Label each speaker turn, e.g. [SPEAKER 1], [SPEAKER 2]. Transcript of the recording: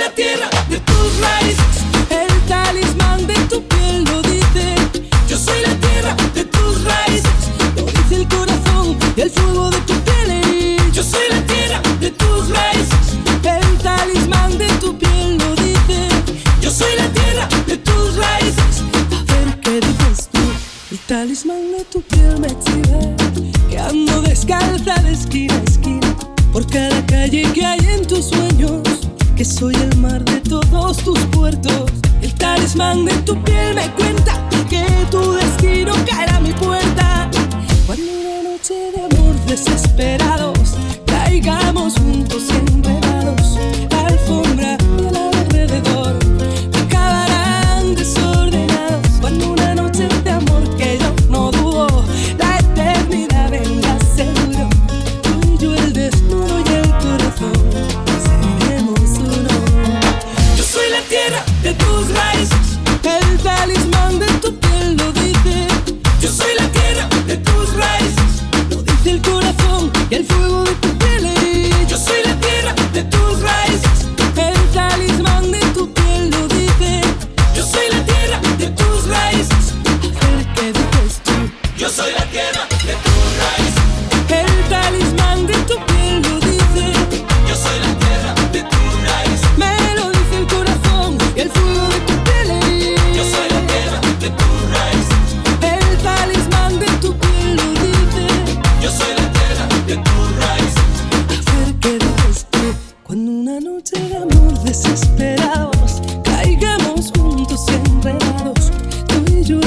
[SPEAKER 1] la tierra de tus raíces, el talismán de tu piel lo dice. Yo soy la tierra de tus raíces, lo dice el corazón y el fuego de tu piel. Yo soy la tierra de tus raíces, el talismán de tu piel lo dice. Yo soy la tierra de tus raíces. A ver qué dices tú, el talismán de tu piel me exhibe, que ando descalza de esquina a esquina por cada calle que hay en tus sueños. Que soy el De tu piel me cuenta que tu destino caerá a mi puerta. Cuando una noche de amor desesperados caigamos juntos enredados, la alfombra y alrededor acabarán desordenados. Cuando una noche de amor que yo no dudo, la eternidad vendrá seguro. Tú y yo el desnudo y el corazón seremos uno. Yo soy la tierra de tus raíces, talismán de tu desesperados caigamos juntos enredados. Tú y yo